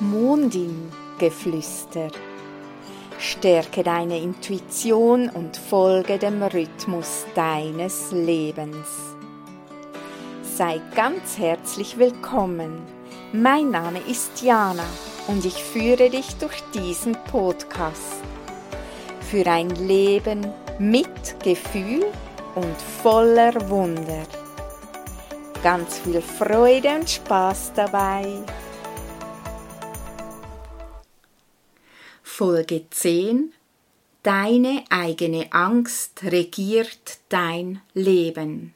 Mondin-Geflüster. Stärke deine Intuition und folge dem Rhythmus deines Lebens. Sei ganz herzlich willkommen. Mein Name ist Jana und ich führe dich durch diesen Podcast. Für ein Leben mit Gefühl und voller Wunder. Ganz viel Freude und Spaß dabei. Folge 10 Deine eigene Angst regiert dein Leben.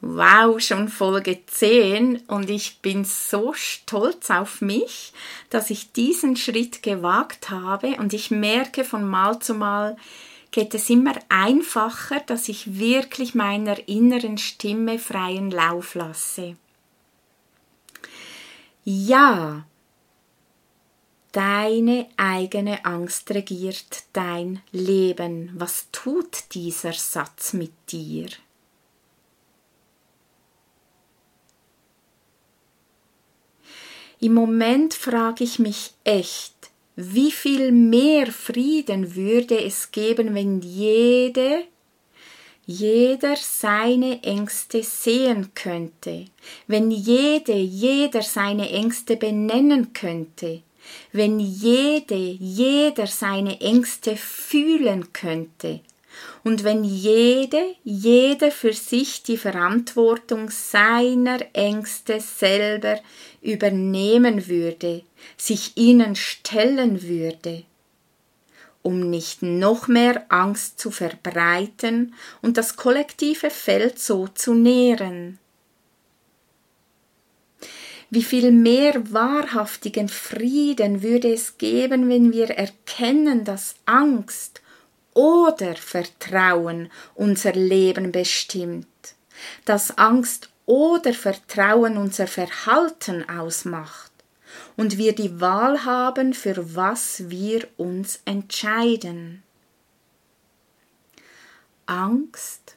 Wow, schon Folge 10 und ich bin so stolz auf mich, dass ich diesen Schritt gewagt habe und ich merke von Mal zu Mal, geht es immer einfacher, dass ich wirklich meiner inneren Stimme freien Lauf lasse. Ja, Deine eigene Angst regiert dein Leben. Was tut dieser Satz mit dir? Im Moment frage ich mich echt, wie viel mehr Frieden würde es geben, wenn jede, jeder seine Ängste sehen könnte, wenn jede, jeder seine Ängste benennen könnte, wenn jede, jeder seine Ängste fühlen könnte und wenn jede, jede für sich die Verantwortung seiner Ängste selber übernehmen würde, sich ihnen stellen würde, um nicht noch mehr Angst zu verbreiten und das kollektive Feld so zu nähren wie viel mehr wahrhaftigen Frieden würde es geben, wenn wir erkennen, dass Angst oder Vertrauen unser Leben bestimmt, dass Angst oder Vertrauen unser Verhalten ausmacht. Und wir die Wahl haben, für was wir uns entscheiden. Angst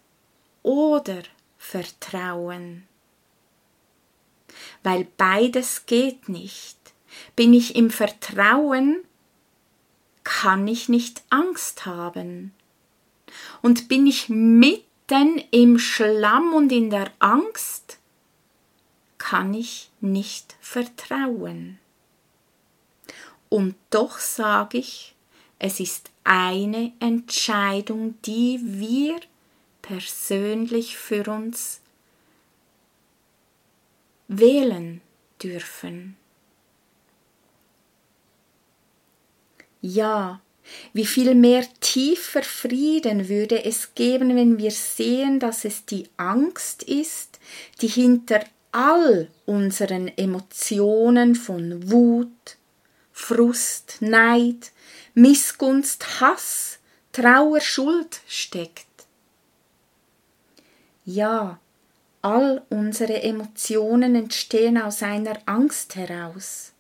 oder Vertrauen weil beides geht nicht. Bin ich im Vertrauen, kann ich nicht Angst haben. Und bin ich mitten im Schlamm und in der Angst, kann ich nicht vertrauen. Und doch sage ich, es ist eine Entscheidung, die wir persönlich für uns wählen dürfen. Ja, wie viel mehr tiefer Frieden würde es geben, wenn wir sehen, dass es die Angst ist, die hinter all unseren Emotionen von Wut, Frust, Neid, Missgunst, Hass, Trauer, Schuld steckt. Ja, All unsere Emotionen entstehen aus einer Angst heraus.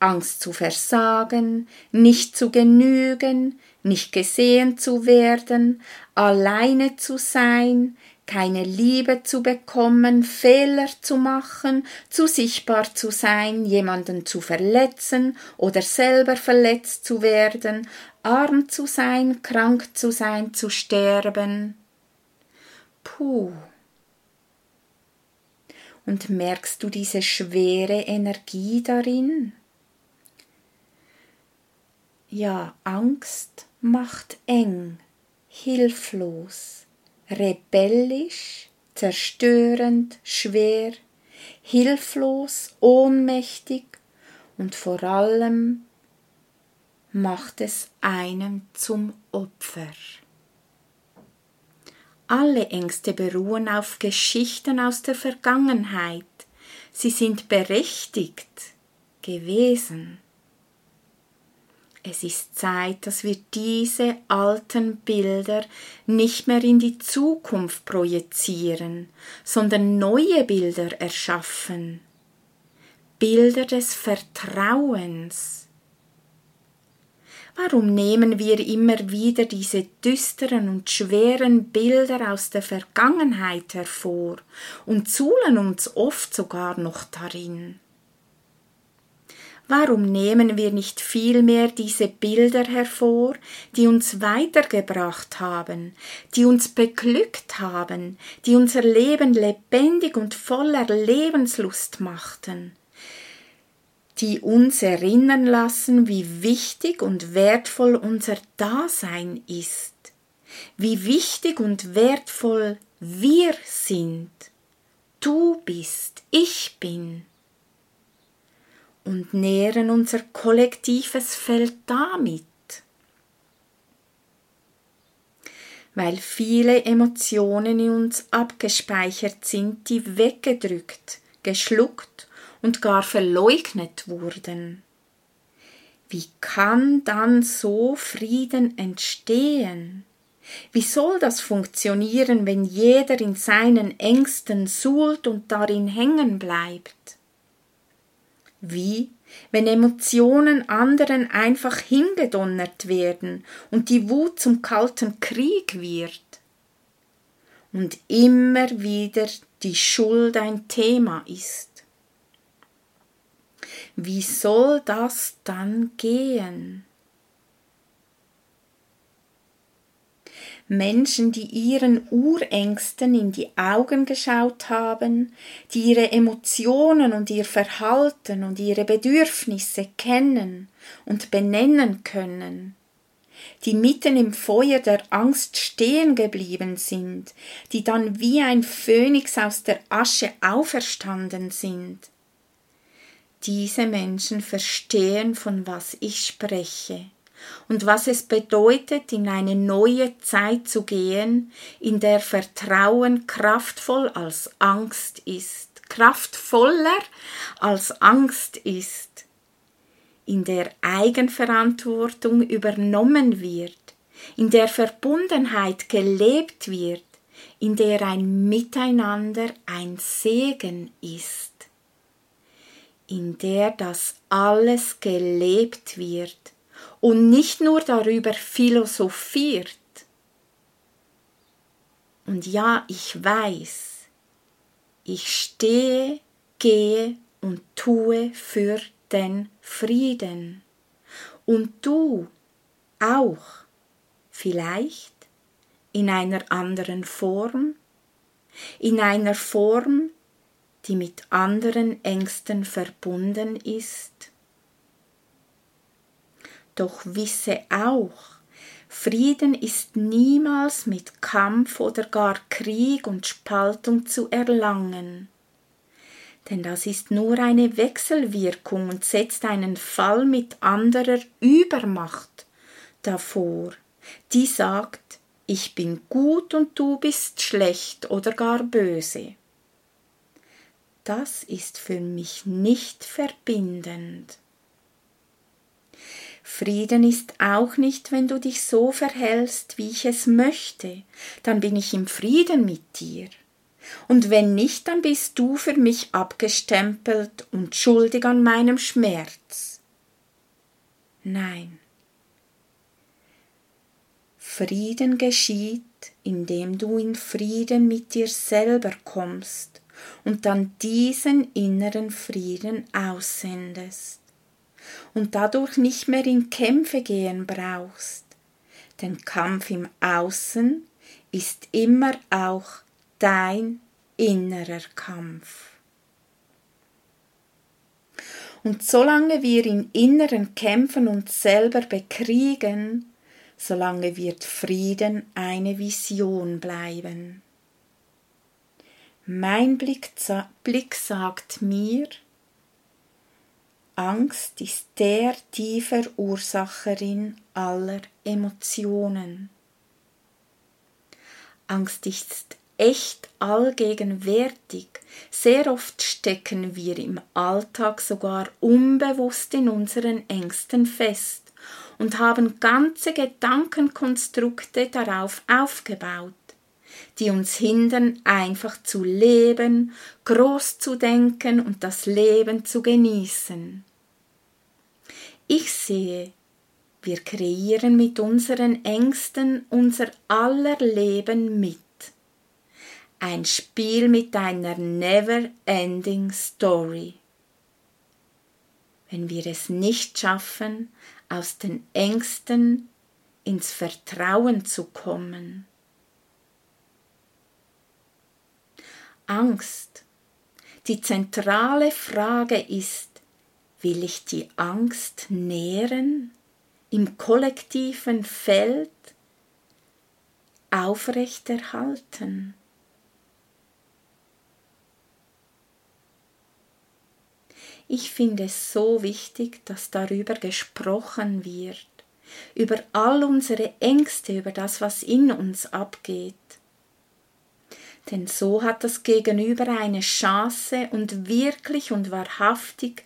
Angst zu versagen, nicht zu genügen, nicht gesehen zu werden, alleine zu sein, keine Liebe zu bekommen, Fehler zu machen, zu sichtbar zu sein, jemanden zu verletzen oder selber verletzt zu werden, arm zu sein, krank zu sein, zu sterben. Puh. Und merkst du diese schwere Energie darin? Ja, Angst macht eng, hilflos, rebellisch, zerstörend, schwer, hilflos, ohnmächtig und vor allem macht es einen zum Opfer. Alle Ängste beruhen auf Geschichten aus der Vergangenheit. Sie sind berechtigt gewesen. Es ist Zeit, dass wir diese alten Bilder nicht mehr in die Zukunft projizieren, sondern neue Bilder erschaffen. Bilder des Vertrauens, Warum nehmen wir immer wieder diese düsteren und schweren Bilder aus der Vergangenheit hervor und zuhlen uns oft sogar noch darin? Warum nehmen wir nicht vielmehr diese Bilder hervor, die uns weitergebracht haben, die uns beglückt haben, die unser Leben lebendig und voller Lebenslust machten, die uns erinnern lassen, wie wichtig und wertvoll unser Dasein ist, wie wichtig und wertvoll wir sind. Du bist, ich bin und nähren unser kollektives Feld damit. Weil viele Emotionen in uns abgespeichert sind, die weggedrückt, geschluckt und gar verleugnet wurden. Wie kann dann so Frieden entstehen? Wie soll das funktionieren, wenn jeder in seinen Ängsten suhlt und darin hängen bleibt? Wie wenn Emotionen anderen einfach hingedonnert werden und die Wut zum kalten Krieg wird. Und immer wieder die Schuld ein Thema ist. Wie soll das dann gehen? Menschen, die ihren Urängsten in die Augen geschaut haben, die ihre Emotionen und ihr Verhalten und ihre Bedürfnisse kennen und benennen können, die mitten im Feuer der Angst stehen geblieben sind, die dann wie ein Phönix aus der Asche auferstanden sind. Diese Menschen verstehen, von was ich spreche. Und was es bedeutet, in eine neue Zeit zu gehen, in der Vertrauen kraftvoll als Angst ist, kraftvoller als Angst ist, in der Eigenverantwortung übernommen wird, in der Verbundenheit gelebt wird, in der ein Miteinander ein Segen ist, in der das alles gelebt wird, und nicht nur darüber philosophiert. Und ja, ich weiß, ich stehe, gehe und tue für den Frieden. Und du auch, vielleicht in einer anderen Form, in einer Form, die mit anderen Ängsten verbunden ist doch wisse auch, Frieden ist niemals mit Kampf oder gar Krieg und Spaltung zu erlangen. Denn das ist nur eine Wechselwirkung und setzt einen Fall mit anderer Übermacht davor, die sagt, ich bin gut und du bist schlecht oder gar böse. Das ist für mich nicht verbindend. Frieden ist auch nicht, wenn du dich so verhältst, wie ich es möchte, dann bin ich im Frieden mit dir. Und wenn nicht, dann bist du für mich abgestempelt und schuldig an meinem Schmerz. Nein. Frieden geschieht, indem du in Frieden mit dir selber kommst und dann diesen inneren Frieden aussendest und dadurch nicht mehr in Kämpfe gehen brauchst. Denn Kampf im Außen ist immer auch dein innerer Kampf. Und solange wir in inneren Kämpfen uns selber bekriegen, solange wird Frieden eine Vision bleiben. Mein Blick, Blick sagt mir, Angst ist der die Verursacherin aller Emotionen. Angst ist echt allgegenwärtig. Sehr oft stecken wir im Alltag sogar unbewusst in unseren Ängsten fest und haben ganze Gedankenkonstrukte darauf aufgebaut, die uns hindern, einfach zu leben, groß zu denken und das Leben zu genießen. Ich sehe, wir kreieren mit unseren Ängsten unser aller Leben mit. Ein Spiel mit einer never-ending Story. wenn wir es nicht schaffen, aus den Ängsten ins Vertrauen zu kommen. Angst. Die zentrale Frage ist, will ich die Angst nähren, im kollektiven Feld aufrechterhalten? Ich finde es so wichtig, dass darüber gesprochen wird, über all unsere Ängste, über das, was in uns abgeht. Denn so hat das Gegenüber eine Chance und wirklich und wahrhaftig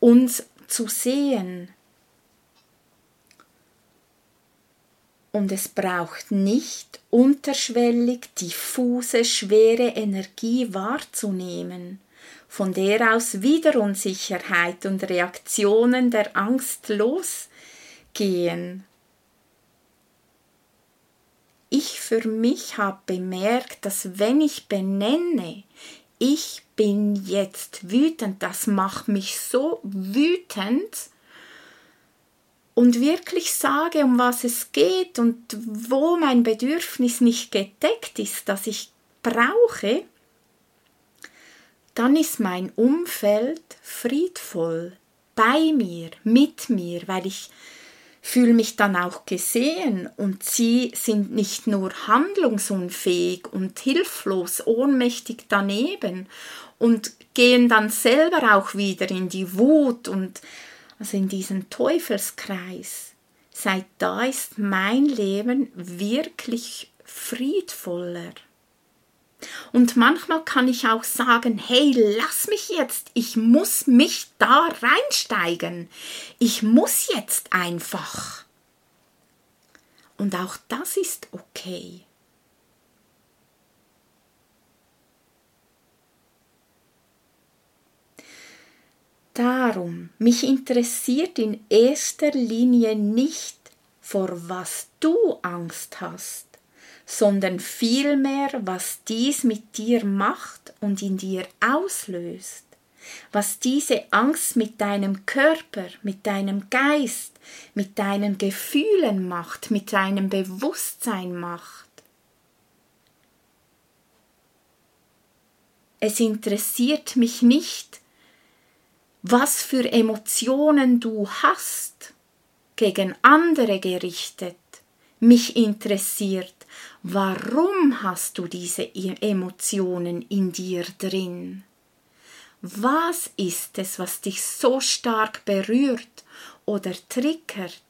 uns zu sehen. Und es braucht nicht unterschwellig diffuse, schwere Energie wahrzunehmen, von der aus wieder Unsicherheit und Reaktionen der Angst losgehen. Ich für mich habe bemerkt, dass wenn ich benenne, ich bin jetzt wütend, das macht mich so wütend, und wirklich sage, um was es geht und wo mein Bedürfnis nicht gedeckt ist, das ich brauche, dann ist mein Umfeld friedvoll, bei mir, mit mir, weil ich fühle mich dann auch gesehen und sie sind nicht nur handlungsunfähig und hilflos, ohnmächtig daneben und gehen dann selber auch wieder in die Wut und also in diesen Teufelskreis. Seit da ist mein Leben wirklich friedvoller. Und manchmal kann ich auch sagen, hey, lass mich jetzt, ich muss mich da reinsteigen. Ich muss jetzt einfach. Und auch das ist okay. Darum, mich interessiert in erster Linie nicht, vor was du Angst hast, sondern vielmehr, was dies mit dir macht und in dir auslöst, was diese Angst mit deinem Körper, mit deinem Geist, mit deinen Gefühlen macht, mit deinem Bewusstsein macht. Es interessiert mich nicht, was für Emotionen du hast, gegen andere gerichtet. Mich interessiert, Warum hast du diese e- Emotionen in dir drin? Was ist es, was dich so stark berührt oder triggert?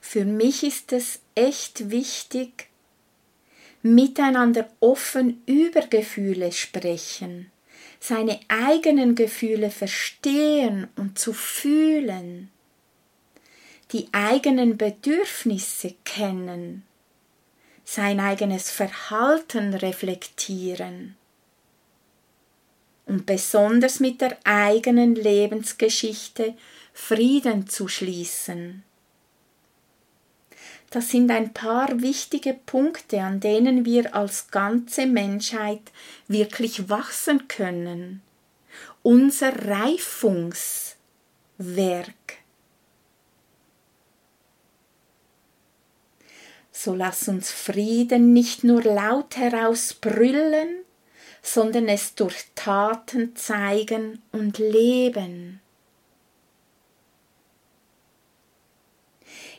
Für mich ist es echt wichtig, miteinander offen über Gefühle sprechen seine eigenen Gefühle verstehen und zu fühlen, die eigenen Bedürfnisse kennen, sein eigenes Verhalten reflektieren. Und besonders mit der eigenen Lebensgeschichte Frieden zu schließen. Das sind ein paar wichtige Punkte, an denen wir als ganze Menschheit wirklich wachsen können. Unser Reifungswerk. So lass uns Frieden nicht nur laut herausbrüllen, sondern es durch Taten zeigen und leben.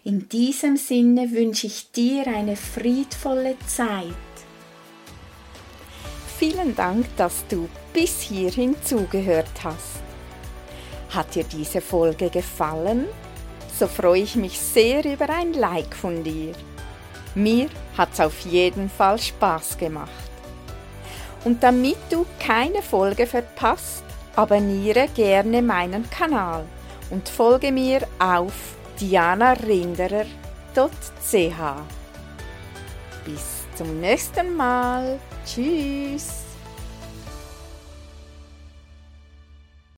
In diesem Sinne wünsche ich dir eine friedvolle Zeit. Vielen Dank, dass du bis hierhin zugehört hast. Hat dir diese Folge gefallen? So freue ich mich sehr über ein Like von dir. Mir hat es auf jeden Fall Spaß gemacht. Und damit du keine Folge verpasst, abonniere gerne meinen Kanal und folge mir auf dianarinderer.ch. Bis zum nächsten Mal. Tschüss.